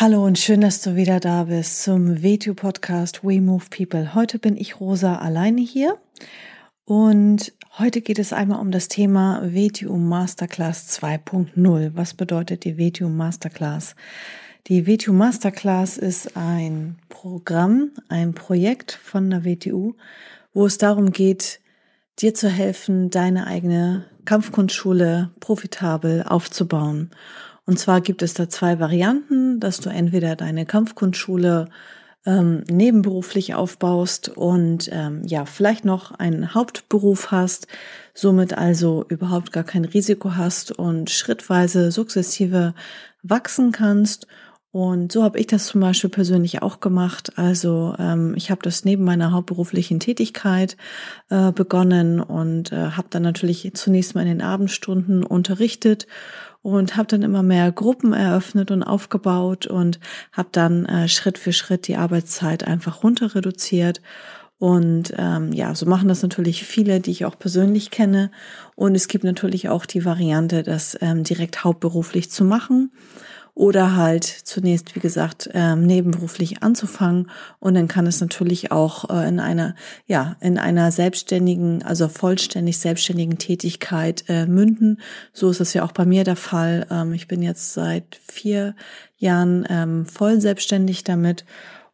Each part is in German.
Hallo und schön, dass du wieder da bist zum WTU Podcast We Move People. Heute bin ich Rosa alleine hier und heute geht es einmal um das Thema WTU Masterclass 2.0. Was bedeutet die WTU Masterclass? Die WTU Masterclass ist ein Programm, ein Projekt von der WTU, wo es darum geht, dir zu helfen, deine eigene Kampfkunstschule profitabel aufzubauen. Und zwar gibt es da zwei Varianten, dass du entweder deine Kampfkunstschule ähm, nebenberuflich aufbaust und ähm, ja, vielleicht noch einen Hauptberuf hast, somit also überhaupt gar kein Risiko hast und schrittweise sukzessive wachsen kannst. Und so habe ich das zum Beispiel persönlich auch gemacht. Also ähm, ich habe das neben meiner hauptberuflichen Tätigkeit äh, begonnen und äh, habe dann natürlich zunächst mal in den Abendstunden unterrichtet und habe dann immer mehr Gruppen eröffnet und aufgebaut und habe dann äh, Schritt für Schritt die Arbeitszeit einfach runter reduziert. Und ähm, ja, so machen das natürlich viele, die ich auch persönlich kenne. Und es gibt natürlich auch die Variante, das ähm, direkt hauptberuflich zu machen oder halt zunächst, wie gesagt, ähm, nebenberuflich anzufangen und dann kann es natürlich auch äh, in einer, ja, in einer selbstständigen, also vollständig selbstständigen Tätigkeit äh, münden. So ist es ja auch bei mir der Fall. Ähm, ich bin jetzt seit vier Jahren ähm, voll selbstständig damit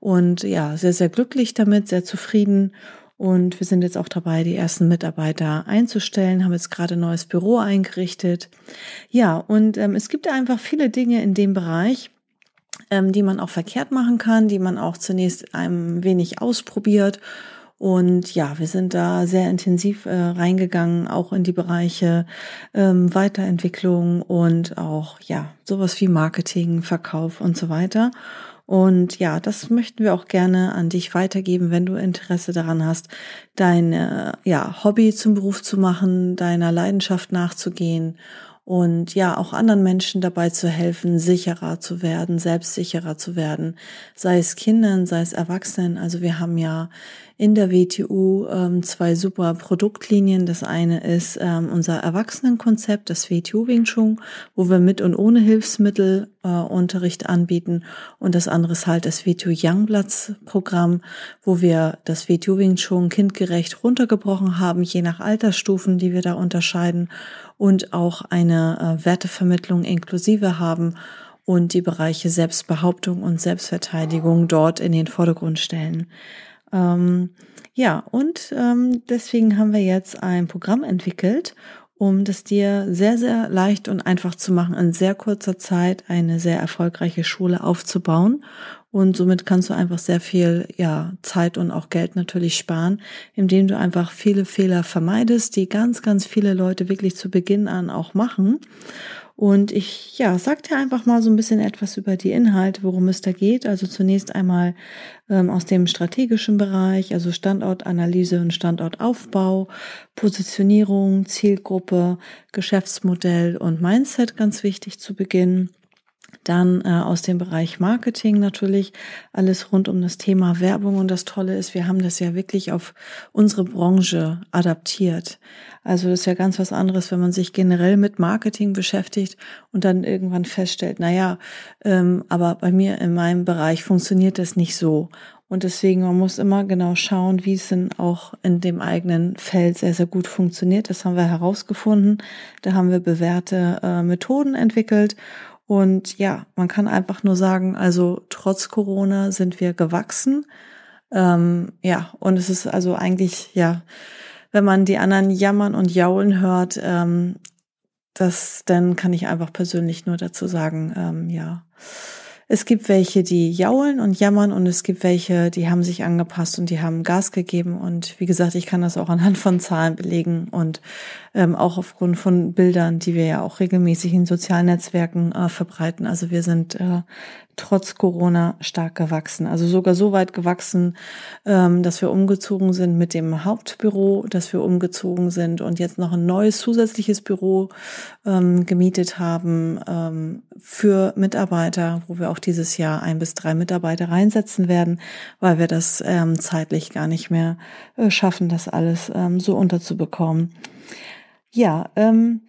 und ja, sehr, sehr glücklich damit, sehr zufrieden und wir sind jetzt auch dabei, die ersten Mitarbeiter einzustellen, haben jetzt gerade ein neues Büro eingerichtet. Ja, und ähm, es gibt einfach viele Dinge in dem Bereich, ähm, die man auch verkehrt machen kann, die man auch zunächst ein wenig ausprobiert. Und ja, wir sind da sehr intensiv äh, reingegangen, auch in die Bereiche ähm, Weiterentwicklung und auch ja sowas wie Marketing, Verkauf und so weiter. Und ja, das möchten wir auch gerne an dich weitergeben, wenn du Interesse daran hast, dein ja, Hobby zum Beruf zu machen, deiner Leidenschaft nachzugehen und ja, auch anderen Menschen dabei zu helfen, sicherer zu werden, selbstsicherer zu werden, sei es Kindern, sei es Erwachsenen. Also wir haben ja in der WTU ähm, zwei super Produktlinien. Das eine ist ähm, unser Erwachsenenkonzept, das WTU Wing Chun, wo wir mit und ohne Hilfsmittel äh, Unterricht anbieten. Und das andere ist halt das WTU Youngblatts Programm, wo wir das WTU Wing Chun kindgerecht runtergebrochen haben, je nach Altersstufen, die wir da unterscheiden und auch eine äh, Wertevermittlung inklusive haben und die Bereiche Selbstbehauptung und Selbstverteidigung dort in den Vordergrund stellen. Ähm, ja, und ähm, deswegen haben wir jetzt ein Programm entwickelt, um das dir sehr, sehr leicht und einfach zu machen, in sehr kurzer Zeit eine sehr erfolgreiche Schule aufzubauen. Und somit kannst du einfach sehr viel ja, Zeit und auch Geld natürlich sparen, indem du einfach viele Fehler vermeidest, die ganz, ganz viele Leute wirklich zu Beginn an auch machen. Und ich, ja, sag dir einfach mal so ein bisschen etwas über die Inhalte, worum es da geht. Also zunächst einmal ähm, aus dem strategischen Bereich, also Standortanalyse und Standortaufbau, Positionierung, Zielgruppe, Geschäftsmodell und Mindset ganz wichtig zu Beginn. Dann äh, aus dem Bereich Marketing natürlich alles rund um das Thema Werbung. Und das Tolle ist, wir haben das ja wirklich auf unsere Branche adaptiert. Also das ist ja ganz was anderes, wenn man sich generell mit Marketing beschäftigt und dann irgendwann feststellt, naja, ähm, aber bei mir in meinem Bereich funktioniert das nicht so. Und deswegen, man muss immer genau schauen, wie es denn auch in dem eigenen Feld sehr, sehr gut funktioniert. Das haben wir herausgefunden. Da haben wir bewährte äh, Methoden entwickelt und ja, man kann einfach nur sagen, also trotz Corona sind wir gewachsen. Ähm, ja, und es ist also eigentlich, ja, wenn man die anderen jammern und jaulen hört, ähm, das, dann kann ich einfach persönlich nur dazu sagen, ähm, ja, es gibt welche, die jaulen und jammern und es gibt welche, die haben sich angepasst und die haben Gas gegeben. Und wie gesagt, ich kann das auch anhand von Zahlen belegen und ähm, auch aufgrund von Bildern, die wir ja auch regelmäßig in sozialen Netzwerken äh, verbreiten. Also wir sind äh, trotz Corona stark gewachsen. Also sogar so weit gewachsen, ähm, dass wir umgezogen sind mit dem Hauptbüro, dass wir umgezogen sind und jetzt noch ein neues zusätzliches Büro ähm, gemietet haben ähm, für Mitarbeiter, wo wir auch dieses Jahr ein bis drei Mitarbeiter reinsetzen werden, weil wir das ähm, zeitlich gar nicht mehr äh, schaffen, das alles ähm, so unterzubekommen. Ja, ähm,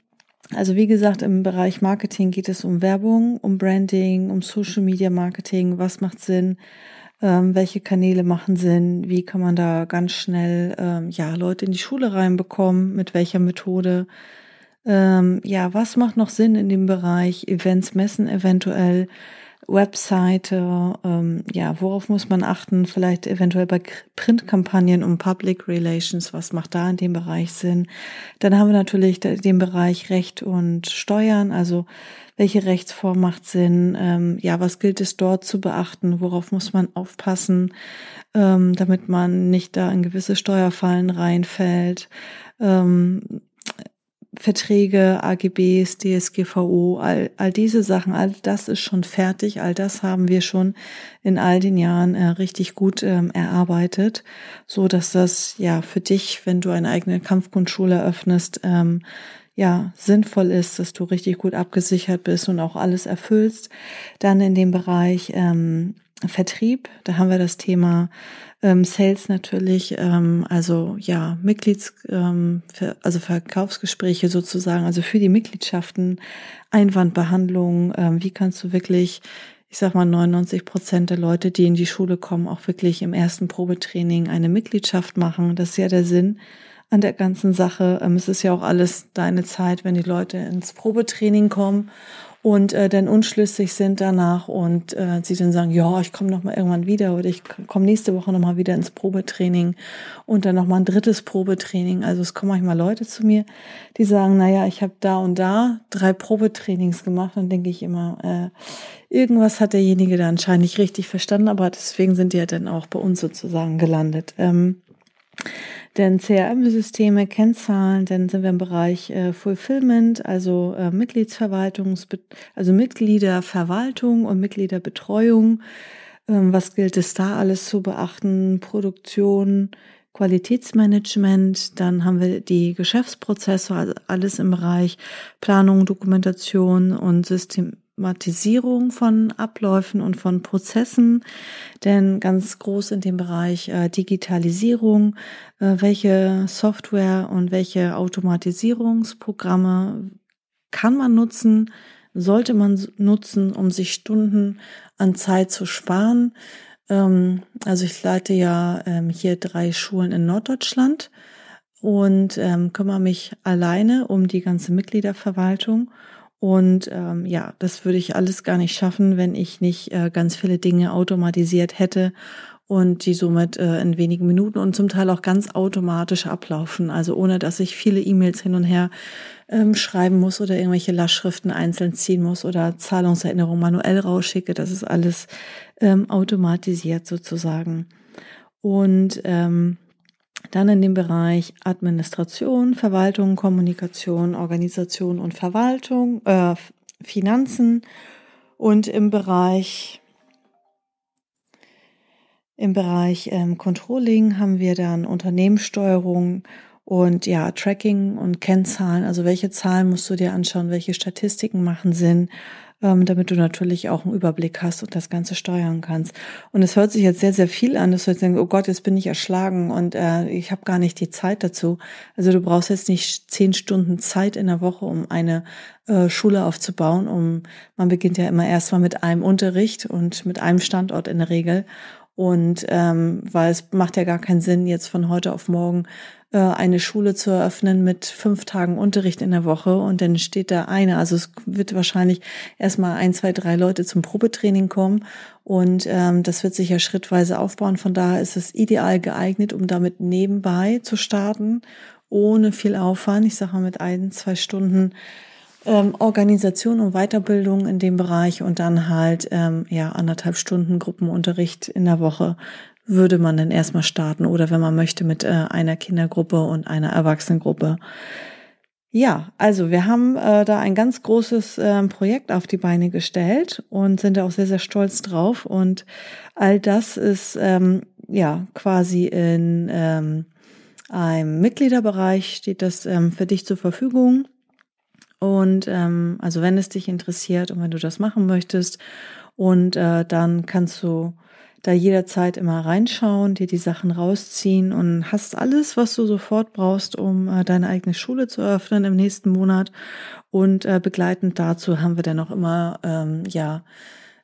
also wie gesagt, im Bereich Marketing geht es um Werbung, um Branding, um Social Media Marketing. Was macht Sinn? Ähm, welche Kanäle machen Sinn? Wie kann man da ganz schnell ähm, ja Leute in die Schule reinbekommen? Mit welcher Methode? Ähm, ja, was macht noch Sinn in dem Bereich Events, Messen eventuell? Webseite, ähm, ja, worauf muss man achten? Vielleicht eventuell bei Printkampagnen um Public Relations, was macht da in dem Bereich Sinn? Dann haben wir natürlich den Bereich Recht und Steuern, also welche Rechtsform macht Sinn? Ähm, ja, was gilt es dort zu beachten? Worauf muss man aufpassen, ähm, damit man nicht da in gewisse Steuerfallen reinfällt? Ähm, Verträge, AGBs, DSGVO, all, all diese Sachen, all das ist schon fertig, all das haben wir schon in all den Jahren äh, richtig gut ähm, erarbeitet, so dass das ja für dich, wenn du eine eigene Kampfkunstschule eröffnest, ähm, ja sinnvoll ist, dass du richtig gut abgesichert bist und auch alles erfüllst. Dann in dem Bereich ähm, Vertrieb, da haben wir das Thema ähm, Sales natürlich, ähm, also ja, Mitglieds, ähm, für, also Verkaufsgespräche sozusagen, also für die Mitgliedschaften, Einwandbehandlung, ähm, wie kannst du wirklich, ich sag mal, 99 Prozent der Leute, die in die Schule kommen, auch wirklich im ersten Probetraining eine Mitgliedschaft machen. Das ist ja der Sinn an der ganzen Sache. Ähm, es ist ja auch alles deine Zeit, wenn die Leute ins Probetraining kommen und äh, dann unschlüssig sind danach und äh, sie dann sagen, ja, ich komme noch mal irgendwann wieder oder ich komme nächste Woche noch mal wieder ins Probetraining und dann noch mal ein drittes Probetraining. Also es kommen manchmal Leute zu mir, die sagen, naja, ich habe da und da drei Probetrainings gemacht. Dann denke ich immer, äh, irgendwas hat derjenige da anscheinend nicht richtig verstanden, aber deswegen sind die ja dann auch bei uns sozusagen gelandet. Ähm, denn CRM-Systeme, Kennzahlen, dann sind wir im Bereich äh, Fulfillment, also äh, Mitgliedsverwaltungs, also Mitgliederverwaltung und Mitgliederbetreuung. Ähm, was gilt es da alles zu beachten? Produktion, Qualitätsmanagement, dann haben wir die Geschäftsprozesse, also alles im Bereich Planung, Dokumentation und System, Automatisierung von Abläufen und von Prozessen, denn ganz groß in dem Bereich äh, Digitalisierung, äh, welche Software und welche Automatisierungsprogramme kann man nutzen, sollte man nutzen, um sich Stunden an Zeit zu sparen. Ähm, also ich leite ja ähm, hier drei Schulen in Norddeutschland und ähm, kümmere mich alleine um die ganze Mitgliederverwaltung und ähm, ja, das würde ich alles gar nicht schaffen, wenn ich nicht äh, ganz viele Dinge automatisiert hätte und die somit äh, in wenigen Minuten und zum Teil auch ganz automatisch ablaufen. Also ohne dass ich viele E-Mails hin und her ähm, schreiben muss oder irgendwelche Lastschriften einzeln ziehen muss oder Zahlungserinnerungen manuell rausschicke. Das ist alles ähm, automatisiert sozusagen. Und ähm, dann in dem Bereich Administration, Verwaltung, Kommunikation, Organisation und Verwaltung, äh, Finanzen. Und im Bereich im Bereich ähm, Controlling haben wir dann Unternehmenssteuerung und ja, Tracking und Kennzahlen. Also welche Zahlen musst du dir anschauen, welche Statistiken machen Sinn, ähm, damit du natürlich auch einen Überblick hast und das Ganze steuern kannst. Und es hört sich jetzt sehr, sehr viel an, dass du jetzt denkst, oh Gott, jetzt bin ich erschlagen und äh, ich habe gar nicht die Zeit dazu. Also du brauchst jetzt nicht zehn Stunden Zeit in der Woche, um eine äh, Schule aufzubauen. Um man beginnt ja immer erstmal mit einem Unterricht und mit einem Standort in der Regel. Und ähm, weil es macht ja gar keinen Sinn, jetzt von heute auf morgen äh, eine Schule zu eröffnen mit fünf Tagen Unterricht in der Woche und dann steht da eine. Also es wird wahrscheinlich erstmal ein, zwei, drei Leute zum Probetraining kommen und ähm, das wird sich ja schrittweise aufbauen. Von daher ist es ideal geeignet, um damit nebenbei zu starten, ohne viel Aufwand. Ich sage mal mit ein, zwei Stunden ähm, Organisation und Weiterbildung in dem Bereich und dann halt ähm, ja anderthalb Stunden Gruppenunterricht in der Woche würde man dann erstmal starten oder wenn man möchte mit äh, einer Kindergruppe und einer Erwachsenengruppe. Ja, also wir haben äh, da ein ganz großes äh, Projekt auf die Beine gestellt und sind da auch sehr, sehr stolz drauf. Und all das ist ähm, ja quasi in ähm, einem Mitgliederbereich steht das ähm, für dich zur Verfügung. Und ähm, also wenn es dich interessiert und wenn du das machen möchtest, und äh, dann kannst du da jederzeit immer reinschauen, dir die Sachen rausziehen und hast alles, was du sofort brauchst, um äh, deine eigene Schule zu eröffnen im nächsten Monat. Und äh, begleitend dazu haben wir dann auch immer ähm, ja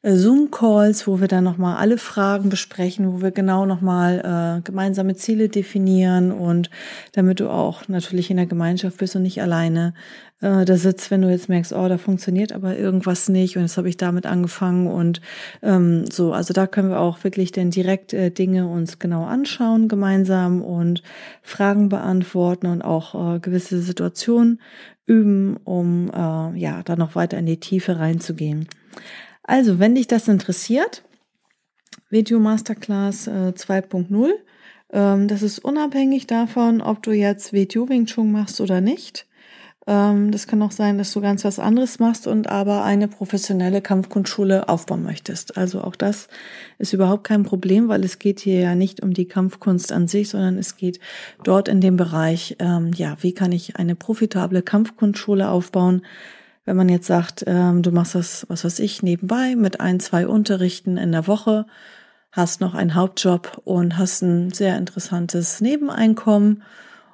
Zoom-Calls, wo wir dann nochmal alle Fragen besprechen, wo wir genau nochmal äh, gemeinsame Ziele definieren und damit du auch natürlich in der Gemeinschaft bist und nicht alleine äh, da sitzt, wenn du jetzt merkst, oh, da funktioniert aber irgendwas nicht und jetzt habe ich damit angefangen und ähm, so, also da können wir auch wirklich dann direkt äh, Dinge uns genau anschauen gemeinsam und Fragen beantworten und auch äh, gewisse Situationen üben, um äh, ja da noch weiter in die Tiefe reinzugehen. Also, wenn dich das interessiert, Video Masterclass äh, 2.0, ähm, das ist unabhängig davon, ob du jetzt Video Wing Chun machst oder nicht. Ähm, das kann auch sein, dass du ganz was anderes machst und aber eine professionelle Kampfkunstschule aufbauen möchtest. Also auch das ist überhaupt kein Problem, weil es geht hier ja nicht um die Kampfkunst an sich, sondern es geht dort in dem Bereich, ähm, ja, wie kann ich eine profitable Kampfkunstschule aufbauen, wenn man jetzt sagt, ähm, du machst das, was weiß ich, nebenbei mit ein, zwei Unterrichten in der Woche, hast noch einen Hauptjob und hast ein sehr interessantes Nebeneinkommen,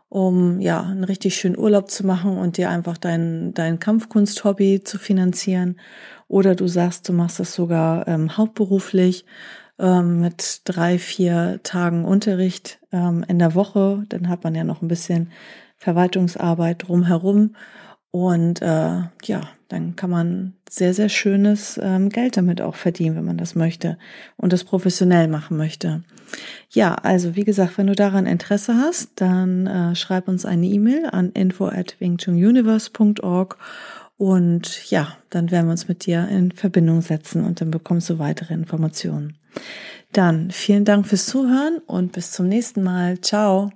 um ja einen richtig schönen Urlaub zu machen und dir einfach dein, dein Kampfkunst-Hobby zu finanzieren. Oder du sagst, du machst das sogar ähm, hauptberuflich ähm, mit drei, vier Tagen Unterricht ähm, in der Woche. Dann hat man ja noch ein bisschen Verwaltungsarbeit drumherum und äh, ja, dann kann man sehr, sehr schönes ähm, Geld damit auch verdienen, wenn man das möchte und das professionell machen möchte. Ja, also wie gesagt, wenn du daran Interesse hast, dann äh, schreib uns eine E-Mail an info at wingchununiverse.org und ja, dann werden wir uns mit dir in Verbindung setzen und dann bekommst du weitere Informationen. Dann vielen Dank fürs Zuhören und bis zum nächsten Mal. Ciao.